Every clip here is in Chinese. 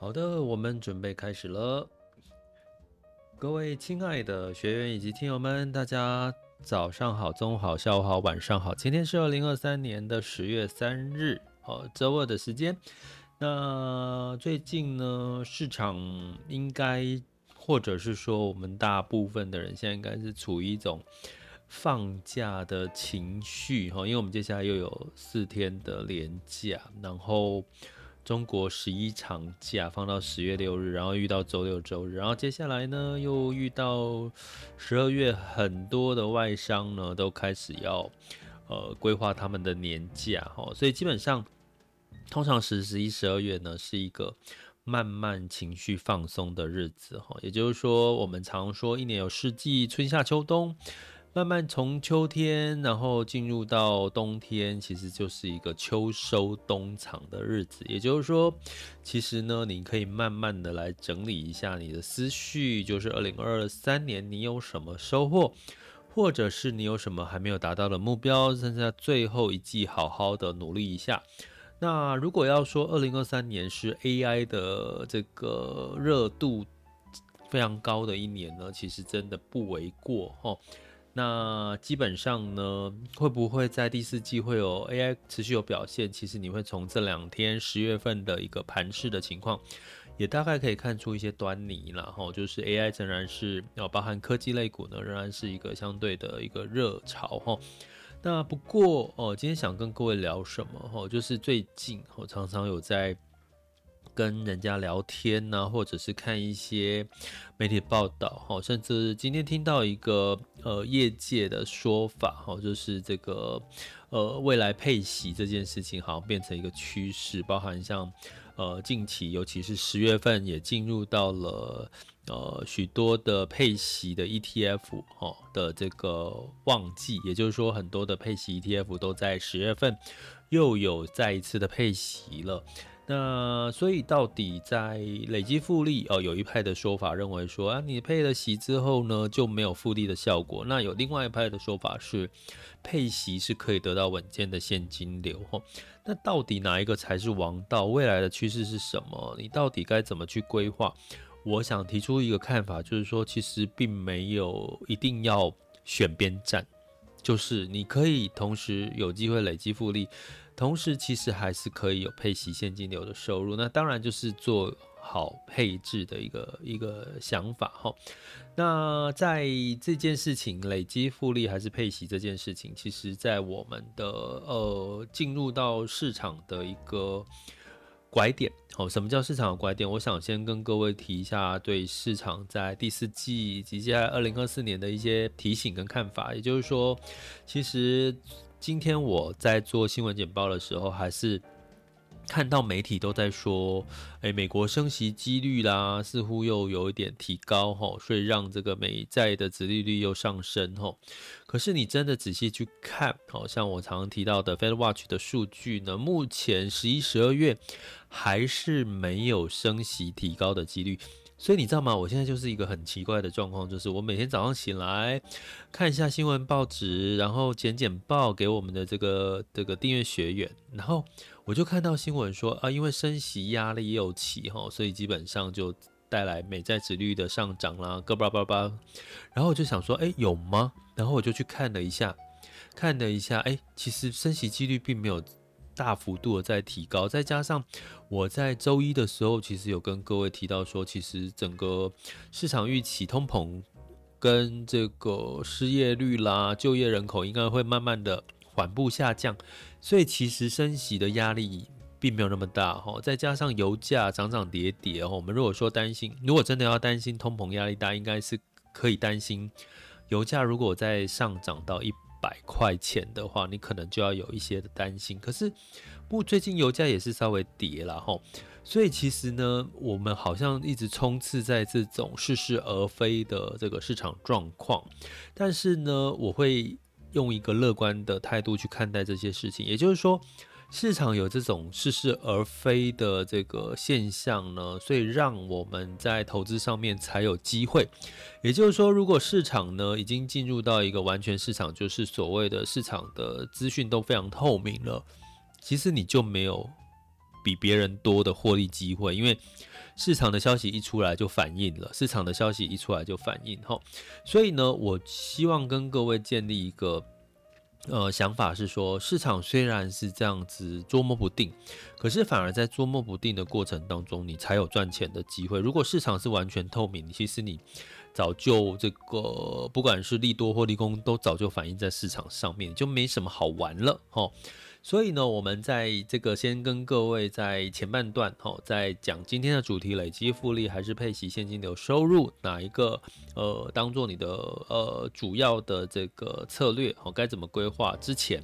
好的，我们准备开始了。各位亲爱的学员以及听友们，大家早上好、中午好、下午好、晚上好。今天是二零二三年的十月三日，好，周二的时间。那最近呢，市场应该，或者是说，我们大部分的人现在应该是处于一种放假的情绪，哈，因为我们接下来又有四天的连假，然后。中国十一长假放到十月六日，然后遇到周六周日，然后接下来呢又遇到十二月，很多的外商呢都开始要呃规划他们的年假哈，所以基本上通常十、十一、十二月呢是一个慢慢情绪放松的日子哈，也就是说我们常说一年有四季，春夏秋冬。慢慢从秋天，然后进入到冬天，其实就是一个秋收冬藏的日子。也就是说，其实呢，你可以慢慢的来整理一下你的思绪，就是二零二三年你有什么收获，或者是你有什么还没有达到的目标，剩下最后一季好好的努力一下。那如果要说二零二三年是 AI 的这个热度非常高的一年呢，其实真的不为过哈。那基本上呢，会不会在第四季会有 AI 持续有表现？其实你会从这两天十月份的一个盘势的情况，也大概可以看出一些端倪了哈。就是 AI 仍然是要包含科技类股呢，仍然是一个相对的一个热潮哈。那不过哦，今天想跟各位聊什么哈？就是最近我常常有在。跟人家聊天呐、啊，或者是看一些媒体报道，哈，甚至今天听到一个呃业界的说法，哈，就是这个呃未来配息这件事情好像变成一个趋势，包含像呃近期，尤其是十月份也进入到了呃许多的配息的 ETF 哈的这个旺季，也就是说很多的配息 ETF 都在十月份又有再一次的配息了。那所以到底在累积复利哦，有一派的说法认为说啊，你配了息之后呢，就没有复利的效果。那有另外一派的说法是，配息是可以得到稳健的现金流。那到底哪一个才是王道？未来的趋势是什么？你到底该怎么去规划？我想提出一个看法，就是说，其实并没有一定要选边站，就是你可以同时有机会累积复利。同时，其实还是可以有配息现金流的收入。那当然就是做好配置的一个一个想法哈。那在这件事情累积复利还是配息这件事情，其实在我们的呃进入到市场的一个拐点。好，什么叫市场的拐点？我想先跟各位提一下对市场在第四季以及在二零二四年的一些提醒跟看法。也就是说，其实。今天我在做新闻简报的时候，还是看到媒体都在说，诶，美国升息几率啦，似乎又有一点提高吼，所以让这个美债的殖利率又上升吼。可是你真的仔细去看，好像我常常提到的 Fed Watch 的数据呢，目前十一、十二月还是没有升息提高的几率。所以你知道吗？我现在就是一个很奇怪的状况，就是我每天早上醒来看一下新闻报纸，然后剪剪报给我们的这个这个订阅学员，然后我就看到新闻说啊，因为升息压力又起哈，所以基本上就带来美债殖率的上涨啦，嘎巴巴巴。然后我就想说，哎，有吗？然后我就去看了一下，看了一下，哎，其实升息几率并没有。大幅度的在提高，再加上我在周一的时候，其实有跟各位提到说，其实整个市场预期通膨跟这个失业率啦、就业人口应该会慢慢的缓步下降，所以其实升息的压力并没有那么大哈。再加上油价涨涨跌跌哈，我们如果说担心，如果真的要担心通膨压力大，应该是可以担心油价如果再上涨到一百块钱的话，你可能就要有一些的担心。可是，不，最近油价也是稍微跌了哈，所以其实呢，我们好像一直冲刺在这种似是而非的这个市场状况。但是呢，我会用一个乐观的态度去看待这些事情，也就是说。市场有这种似是而非的这个现象呢，所以让我们在投资上面才有机会。也就是说，如果市场呢已经进入到一个完全市场，就是所谓的市场的资讯都非常透明了，其实你就没有比别人多的获利机会，因为市场的消息一出来就反应了，市场的消息一出来就反应。吼，所以呢，我希望跟各位建立一个。呃，想法是说，市场虽然是这样子捉摸不定，可是反而在捉摸不定的过程当中，你才有赚钱的机会。如果市场是完全透明，其实你早就这个不管是利多或利空，都早就反映在市场上面，就没什么好玩了，齁。所以呢，我们在这个先跟各位在前半段，哈，在讲今天的主题，累积复利还是配息现金流收入，哪一个呃当做你的呃主要的这个策略，哦，该怎么规划？之前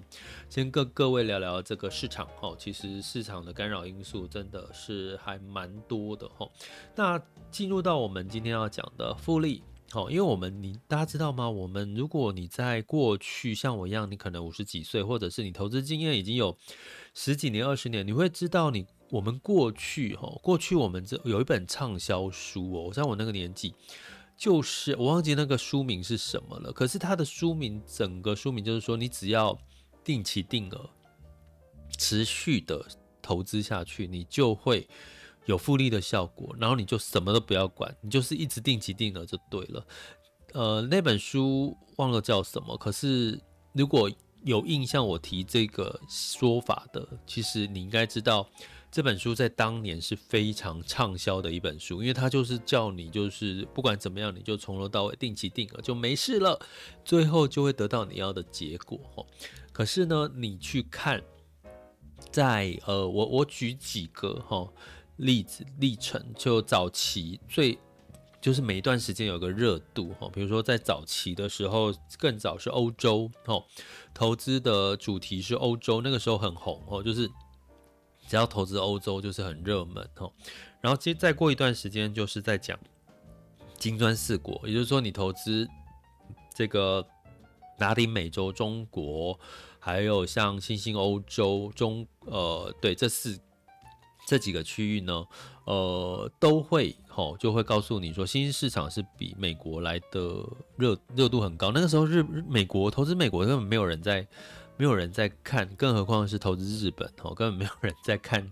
先跟各位聊聊这个市场，哈，其实市场的干扰因素真的是还蛮多的，哈。那进入到我们今天要讲的复利。好，因为我们你大家知道吗？我们如果你在过去像我一样，你可能五十几岁，或者是你投资经验已经有十几年、二十年，你会知道你我们过去哈，过去我们这有一本畅销书哦，在我那个年纪，就是我忘记那个书名是什么了。可是它的书名，整个书名就是说，你只要定期定额、持续的投资下去，你就会。有复利的效果，然后你就什么都不要管，你就是一直定期定额就对了。呃，那本书忘了叫什么，可是如果有印象我提这个说法的，其实你应该知道这本书在当年是非常畅销的一本书，因为它就是叫你就是不管怎么样，你就从头到尾定期定额就没事了，最后就会得到你要的结果。可是呢，你去看在，在呃，我我举几个哈。例子历程就早期最就是每一段时间有个热度哈，比如说在早期的时候，更早是欧洲哦，投资的主题是欧洲，那个时候很红哦，就是只要投资欧洲就是很热门哦。然后接再过一段时间就是在讲金砖四国，也就是说你投资这个拉丁美洲、中国，还有像新兴欧洲中呃对这四。这几个区域呢，呃，都会吼，就会告诉你说，新兴市场是比美国来的热热度很高。那个时候日美国投资美国根本没有人在，没有人在看，更何况是投资日本哦，根本没有人在看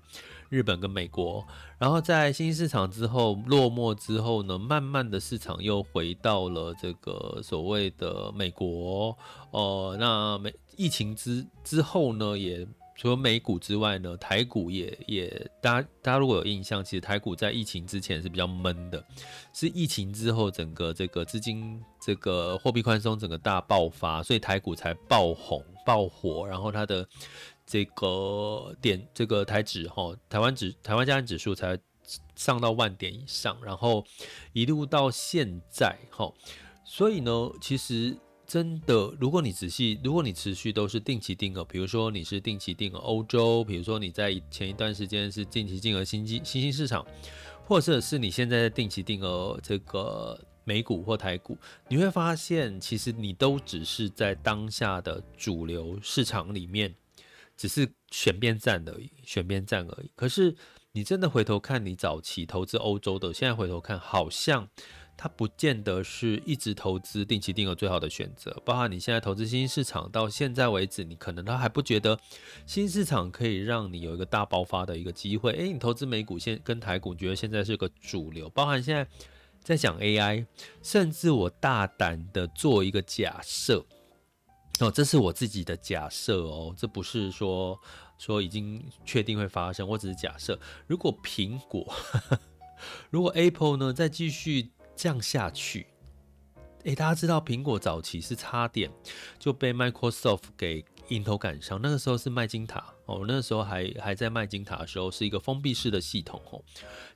日本跟美国。然后在新兴市场之后落寞之后呢，慢慢的市场又回到了这个所谓的美国。哦、那美疫情之之后呢，也。除了美股之外呢，台股也也，大家大家如果有印象，其实台股在疫情之前是比较闷的，是疫情之后整个这个资金这个货币宽松整个大爆发，所以台股才爆红爆火，然后它的这个点这个台指哈，台湾指台湾加权指数才上到万点以上，然后一路到现在哈，所以呢，其实。真的，如果你仔细，如果你持续都是定期定额，比如说你是定期定额欧洲，比如说你在前一段时间是定期定额新兴新兴市场，或者是你现在在定期定额这个美股或台股，你会发现，其实你都只是在当下的主流市场里面，只是选边站而已，选边站而已。可是你真的回头看你早期投资欧洲的，现在回头看好像。它不见得是一直投资定期定额最好的选择，包含你现在投资新兴市场，到现在为止，你可能都还不觉得新市场可以让你有一个大爆发的一个机会。诶，你投资美股现跟台股，你觉得现在是个主流，包含现在在讲 AI，甚至我大胆的做一个假设，哦，这是我自己的假设哦，这不是说说已经确定会发生，我只是假设，如果苹果，如果 Apple 呢再继续。降下去，诶，大家知道苹果早期是差点就被 Microsoft 给迎头赶上，那个时候是麦金塔哦，那个时候还还在麦金塔的时候是一个封闭式的系统哦，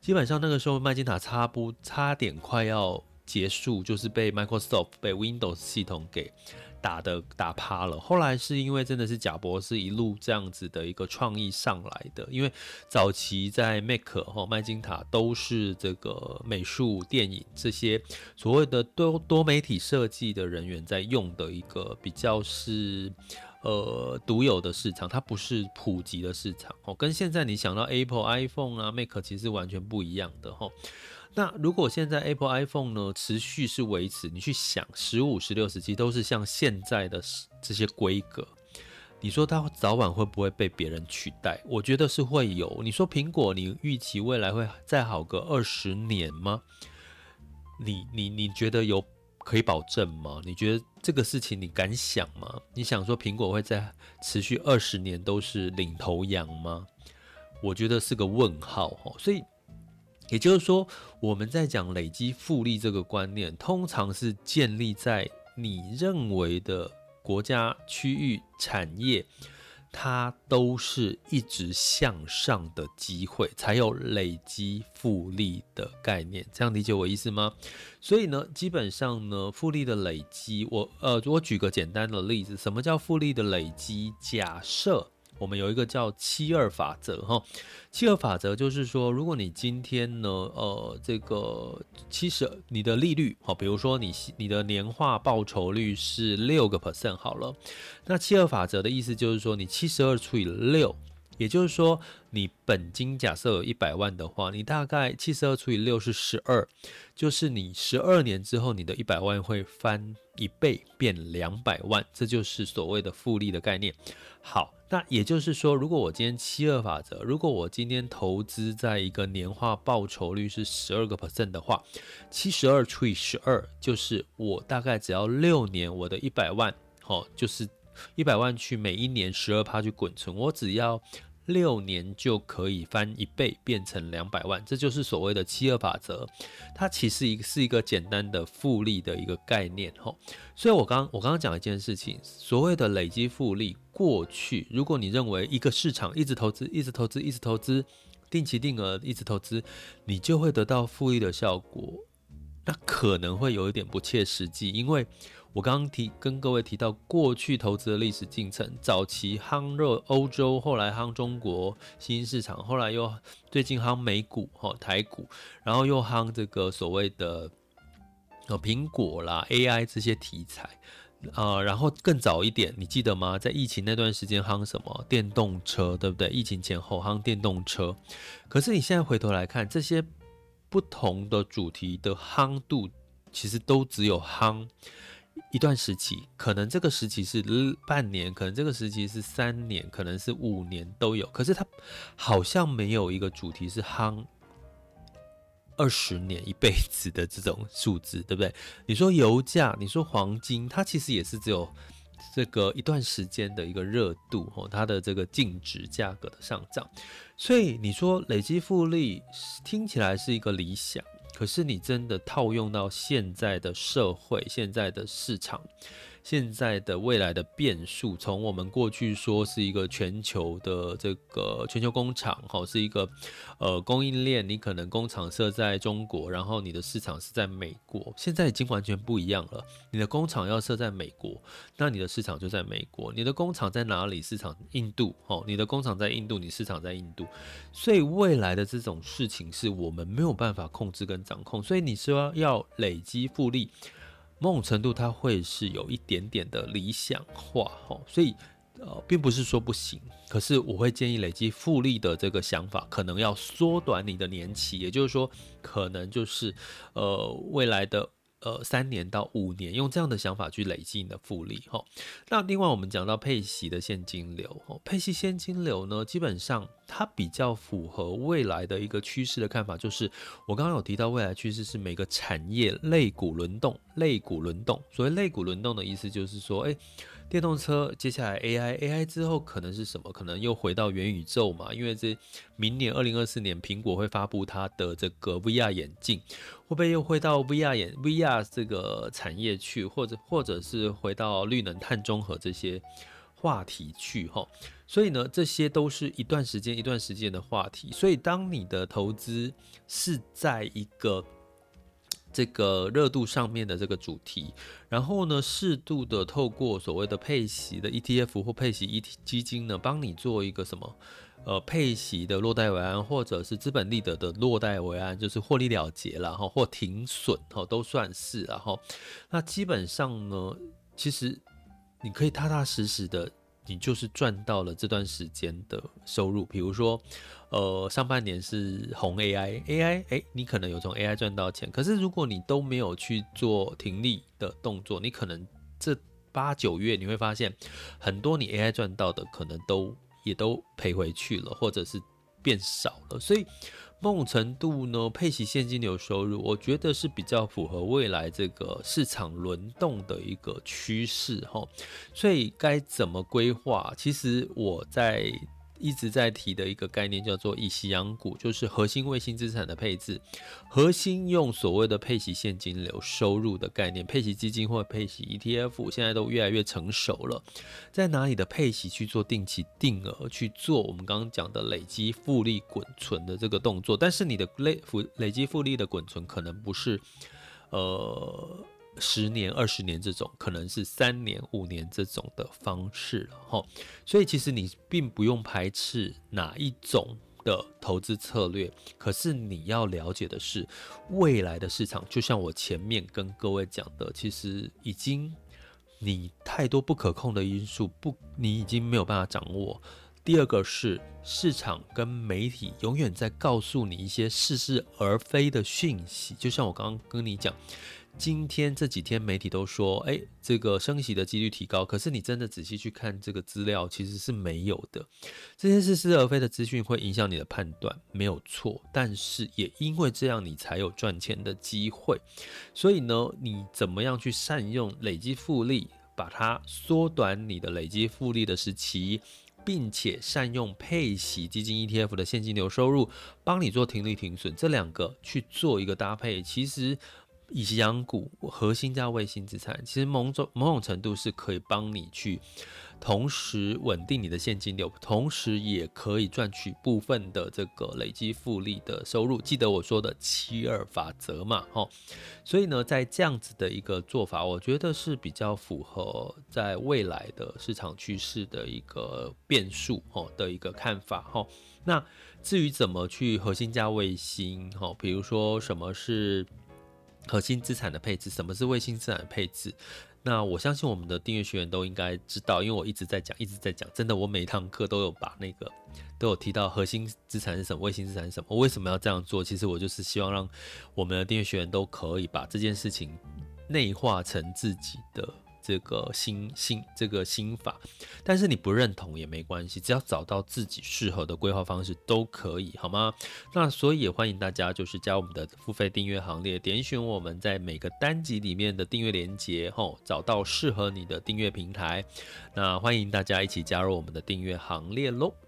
基本上那个时候麦金塔差不差点快要结束，就是被 Microsoft 被 Windows 系统给打的打趴了。后来是因为真的是贾博士一路这样子的一个创意上来的，因为早期在 Mac 哈麦金塔都是这个美术、电影这些所谓的多多媒体设计的人员在用的一个比较是呃独有的市场，它不是普及的市场哦，跟现在你想到 Apple iPhone 啊 Mac 其实完全不一样的哈。那如果现在 Apple iPhone 呢持续是维持，你去想十五、十六、十七都是像现在的这些规格，你说它早晚会不会被别人取代？我觉得是会有。你说苹果，你预期未来会再好个二十年吗？你你你觉得有可以保证吗？你觉得这个事情你敢想吗？你想说苹果会再持续二十年都是领头羊吗？我觉得是个问号哦，所以。也就是说，我们在讲累积复利这个观念，通常是建立在你认为的国家、区域、产业，它都是一直向上的机会，才有累积复利的概念。这样理解我意思吗？所以呢，基本上呢，复利的累积，我呃，我举个简单的例子，什么叫复利的累积？假设。我们有一个叫七二法则，哈，七二法则就是说，如果你今天呢，呃，这个七十，你的利率，好，比如说你你的年化报酬率是六个 percent 好了，那七二法则的意思就是说，你七十二除以六，也就是说，你本金假设有一百万的话，你大概七十二除以六是十二，就是你十二年之后，你的一百万会翻一倍变两百万，这就是所谓的复利的概念。好。那也就是说，如果我今天七二法则，如果我今天投资在一个年化报酬率是十二个 percent 的话，七十二除以十二，就是我大概只要六年，我的一百万，好，就是一百万去每一年十二趴去滚存，我只要。六年就可以翻一倍，变成两百万，这就是所谓的七二法则。它其实一是一个简单的复利的一个概念吼。所以我刚我刚刚讲一件事情，所谓的累积复利，过去如果你认为一个市场一直投资，一直投资，一直投资，定期定额一直投资，你就会得到复利的效果，那可能会有一点不切实际，因为。我刚刚提跟各位提到过去投资的历史进程，早期夯热欧洲，后来夯中国新兴市场，后来又最近夯美股、哈台股，然后又夯这个所谓的呃苹果啦、AI 这些题材啊、呃，然后更早一点，你记得吗？在疫情那段时间夯什么电动车，对不对？疫情前后夯电动车，可是你现在回头来看，这些不同的主题的夯度，其实都只有夯。一段时期，可能这个时期是半年，可能这个时期是三年，可能是五年都有。可是它好像没有一个主题是夯二十年、一辈子的这种数字，对不对？你说油价，你说黄金，它其实也是只有这个一段时间的一个热度哦，它的这个净值价格的上涨。所以你说累积复利听起来是一个理想。可是你真的套用到现在的社会、现在的市场、现在的未来的变数，从我们过去说是一个全球的这个全球工厂，哈，是一个呃供应链，你可能工厂设在中国，然后你的市场是在美国，现在已经完全不一样了。你的工厂要设在美国，那你的市场就在美国；你的工厂在哪里？市场印度，哦，你的工厂在印度，你市场在印度。所以未来的这种事情是我们没有办法控制跟掌控，所以你说要累积复利。某种程度，它会是有一点点的理想化，哈，所以呃，并不是说不行。可是我会建议累积复利的这个想法，可能要缩短你的年期，也就是说，可能就是呃未来的。呃，三年到五年，用这样的想法去累积你的复利哈。那另外，我们讲到配息的现金流，配息现金流呢，基本上它比较符合未来的一个趋势的看法，就是我刚刚有提到，未来趋势是每个产业类股轮动，类股轮动。所谓类股轮动的意思，就是说，哎。电动车接下来 AI，AI 之后可能是什么？可能又回到元宇宙嘛？因为这明年二零二四年苹果会发布它的这个 VR 眼镜，会不会又回到 VR 眼 VR 这个产业去？或者或者是回到绿能碳中和这些话题去？哈，所以呢，这些都是一段时间一段时间的话题。所以当你的投资是在一个这个热度上面的这个主题，然后呢，适度的透过所谓的配息的 ETF 或配息 E T 基金呢，帮你做一个什么？呃，配息的落袋为安，或者是资本利得的落袋为安，就是获利了结了哈，或停损哈，都算是然后，那基本上呢，其实你可以踏踏实实的，你就是赚到了这段时间的收入。比如说，呃，上半年是红 AI，AI，哎，你可能有从 AI 赚到钱。可是如果你都没有去做停利的动作，你可能这八九月你会发现，很多你 AI 赚到的可能都。也都赔回去了，或者是变少了，所以某种程度呢，配息现金流收入，我觉得是比较符合未来这个市场轮动的一个趋势哈。所以该怎么规划？其实我在。一直在提的一个概念叫做以息养股，就是核心卫星资产的配置，核心用所谓的配息现金流收入的概念，配息基金或配息 ETF 现在都越来越成熟了，在哪里的配息去做定期定额去做我们刚刚讲的累积复利滚存的这个动作，但是你的累复累积复利的滚存可能不是，呃。十年、二十年这种，可能是三年、五年这种的方式了哈。所以其实你并不用排斥哪一种的投资策略，可是你要了解的是，未来的市场就像我前面跟各位讲的，其实已经你太多不可控的因素，不，你已经没有办法掌握。第二个是市场跟媒体永远在告诉你一些似是而非的讯息，就像我刚刚跟你讲。今天这几天媒体都说，哎，这个升息的几率提高。可是你真的仔细去看这个资料，其实是没有的。这些似是而非的资讯会影响你的判断，没有错。但是也因为这样，你才有赚钱的机会。所以呢，你怎么样去善用累积复利，把它缩短你的累积复利的时期，并且善用配息基金 ETF 的现金流收入，帮你做停利停损，这两个去做一个搭配，其实。以及养股，核心加卫星资产，其实某种某种程度是可以帮你去同时稳定你的现金流，同时也可以赚取部分的这个累积复利的收入。记得我说的七二法则嘛，哈。所以呢，在这样子的一个做法，我觉得是比较符合在未来的市场趋势的一个变数，吼的一个看法，哈。那至于怎么去核心加卫星，哈，比如说什么是？核心资产的配置，什么是卫星资产的配置？那我相信我们的订阅学员都应该知道，因为我一直在讲，一直在讲。真的，我每堂课都有把那个都有提到核心资产是什么，卫星资产是什么。我为什么要这样做？其实我就是希望让我们的订阅学员都可以把这件事情内化成自己的。这个心心这个心法，但是你不认同也没关系，只要找到自己适合的规划方式都可以，好吗？那所以也欢迎大家就是加我们的付费订阅行列，点选我们在每个单集里面的订阅连接，吼，找到适合你的订阅平台。那欢迎大家一起加入我们的订阅行列喽！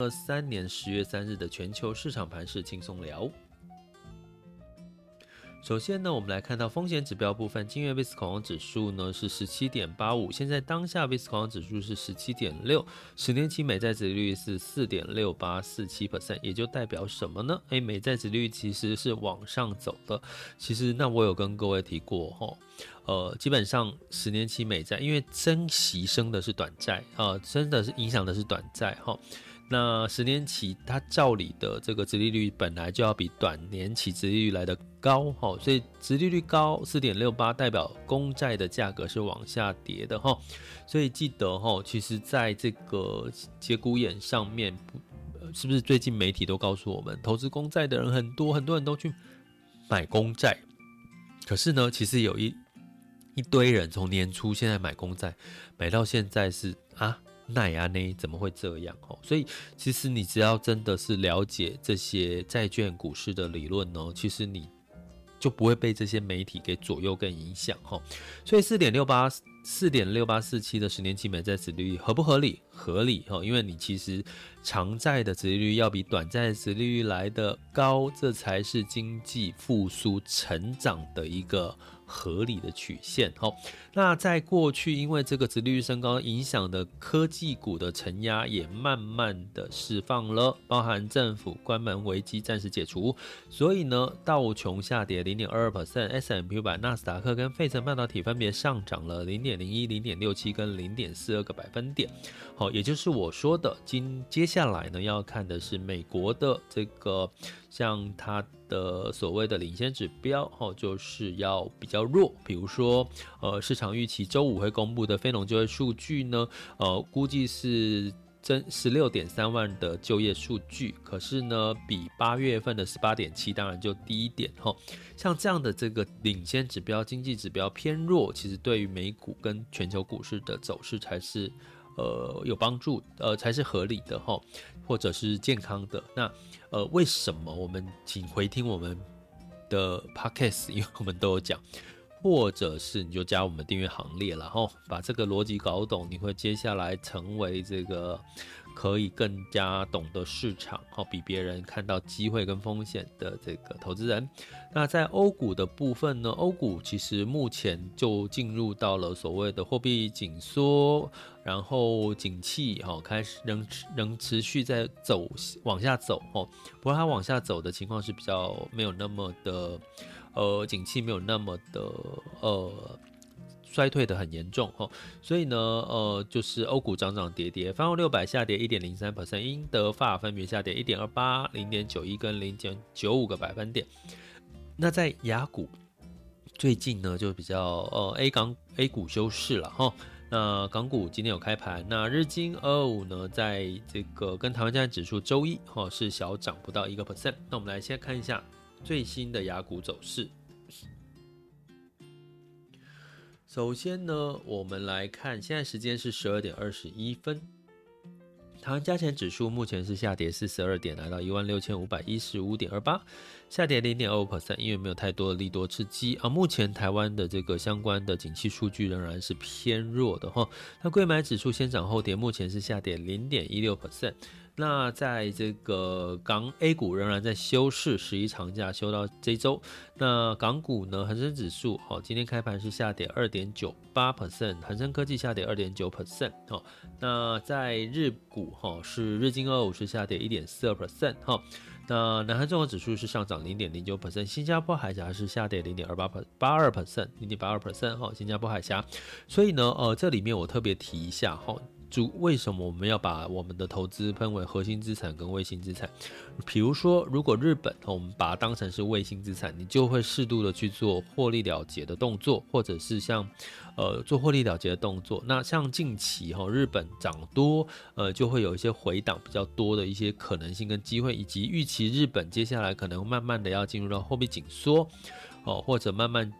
二三年十月三日的全球市场盘势轻松聊。首先呢，我们来看到风险指标部分，今月 VIX 恐慌指数呢是十七点八五，现在当下 VIX 恐慌指数是十七点六，十年期美债殖率是四点六八四七 percent，也就代表什么呢？诶，美债殖率其实是往上走的。其实那我有跟各位提过哈，呃，基本上十年期美债因为升息升的是短债啊，真的是影响的是短债哈。那十年期它照理的这个殖利率本来就要比短年期殖利率来得高哈，所以殖利率高四点六八代表公债的价格是往下跌的哈，所以记得哈，其实在这个节骨眼上面，是不是最近媒体都告诉我们，投资公债的人很多，很多人都去买公债，可是呢，其实有一一堆人从年初现在买公债，买到现在是啊。奈啊呢？怎么会这样？哦，所以其实你只要真的是了解这些债券股市的理论呢，其实你就不会被这些媒体给左右跟影响。哈，所以四点六八。四点六八四七的十年期美债殖利率合不合理？合理哈，因为你其实长债的殖利率要比短债的殖利率来得高，这才是经济复苏成长的一个。合理的曲线，好，那在过去，因为这个殖利率升高影响的科技股的承压也慢慢的释放了，包含政府关门危机暂时解除，所以呢，道琼下跌零点二二 percent snpu 版、纳斯达克跟费城半导体分别上涨了零点零一、零点六七跟零点四二个百分点，好，也就是我说的，今接下来呢要看的是美国的这个。像它的所谓的领先指标，哦，就是要比较弱。比如说，呃，市场预期周五会公布的非农就业数据呢，呃，估计是增十六点三万的就业数据，可是呢，比八月份的十八点七当然就低一点，哈。像这样的这个领先指标、经济指标偏弱，其实对于美股跟全球股市的走势才是。呃，有帮助，呃，才是合理的哈，或者是健康的。那，呃，为什么我们请回听我们的 podcast？因为我们都有讲，或者是你就加我们订阅行列了哈，把这个逻辑搞懂，你会接下来成为这个。可以更加懂得市场，好，比别人看到机会跟风险的这个投资人。那在欧股的部分呢？欧股其实目前就进入到了所谓的货币紧缩，然后景气哈开始仍仍持续在走往下走哦。不过它往下走的情况是比较没有那么的，呃，景气没有那么的呃。衰退的很严重哈，所以呢，呃，就是欧股涨涨跌跌，泛欧六百下跌一点零三 percent，英德法分别下跌一点二八、零点九一跟零点九五个百分点。那在雅股最近呢，就比较呃 A 港 A 股休市了哈。那港股今天有开盘，那日经二五呢，在这个跟台湾加权指数周一哈是小涨不到一个 percent。那我们来先看一下最新的亚股走势。首先呢，我们来看，现在时间是十二点二十一分。台湾加权指数目前是下跌四十二点，来到一万六千五百一十五点二八，下跌零点二五 percent，因为没有太多的利多刺激啊。目前台湾的这个相关的景气数据仍然是偏弱的哈。那柜买指数先涨后跌，目前是下跌零点一六 percent。那在这个港 A 股仍然在休市，十一长假休到这周。那港股呢，恒生指数哦，今天开盘是下跌二点九八 percent，恒生科技下跌二点九 percent 哦。那在日股哈，是日经二五是下跌一点四二 percent 哈。那南韩综合指数是上涨零点零九 percent，新加坡海峡是下跌零点二八八二 percent，零点八二 percent 哈，新加坡海峡。所以呢，呃，这里面我特别提一下哈。就为什么我们要把我们的投资分为核心资产跟卫星资产？比如说，如果日本我们把它当成是卫星资产，你就会适度的去做获利了结的动作，或者是像呃做获利了结的动作。那像近期哈日本涨多，呃就会有一些回档比较多的一些可能性跟机会，以及预期日本接下来可能慢慢的要进入到货币紧缩，哦或者慢慢。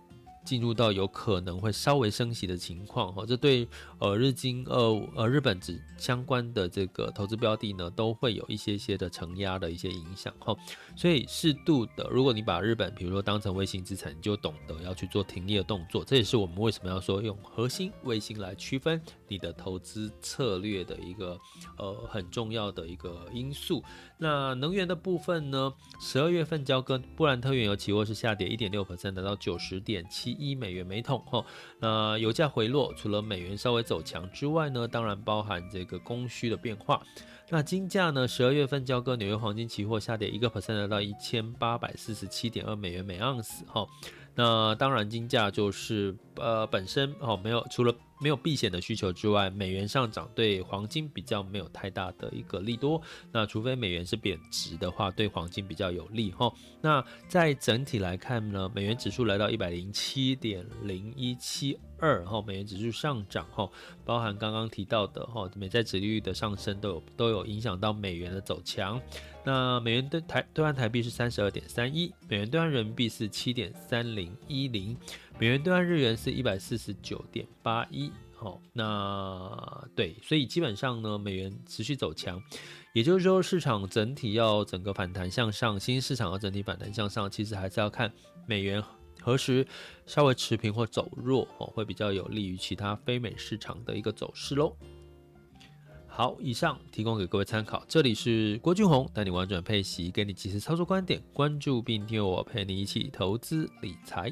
进入到有可能会稍微升息的情况哈，这对呃日经呃呃日本指相关的这个投资标的呢，都会有一些些的承压的一些影响哈。所以适度的，如果你把日本比如说当成卫星资产，你就懂得要去做停利的动作。这也是我们为什么要说用核心卫星来区分你的投资策略的一个呃很重要的一个因素。那能源的部分呢，十二月份交割布兰特原油期货是下跌一点六%，达到九十点七。一美元每桶哈，那油价回落，除了美元稍微走强之外呢，当然包含这个供需的变化。那金价呢，十二月份交割纽约黄金期货下跌一个 percent，来到一千八百四十七点二美元每盎司哈。那当然金价就是呃本身哦没有除了。没有避险的需求之外，美元上涨对黄金比较没有太大的一个利多。那除非美元是贬值的话，对黄金比较有利哈。那在整体来看呢，美元指数来到一百零七点零一七二哈，美元指数上涨哈，包含刚刚提到的哈，美债殖利率的上升都有都有影响到美元的走强。那美元兑台兑换台币是三十二点三一，美元兑换人民币是七点三零一零。美元兑换日元是一百四十九点八一，好，那对，所以基本上呢，美元持续走强，也就是说，市场整体要整个反弹向上，新市场要整体反弹向上，其实还是要看美元何时稍微持平或走弱哦，会比较有利于其他非美市场的一个走势喽。好，以上提供给各位参考。这里是郭俊宏，带你玩转配息，给你及时操作观点，关注并订阅我，陪你一起投资理财。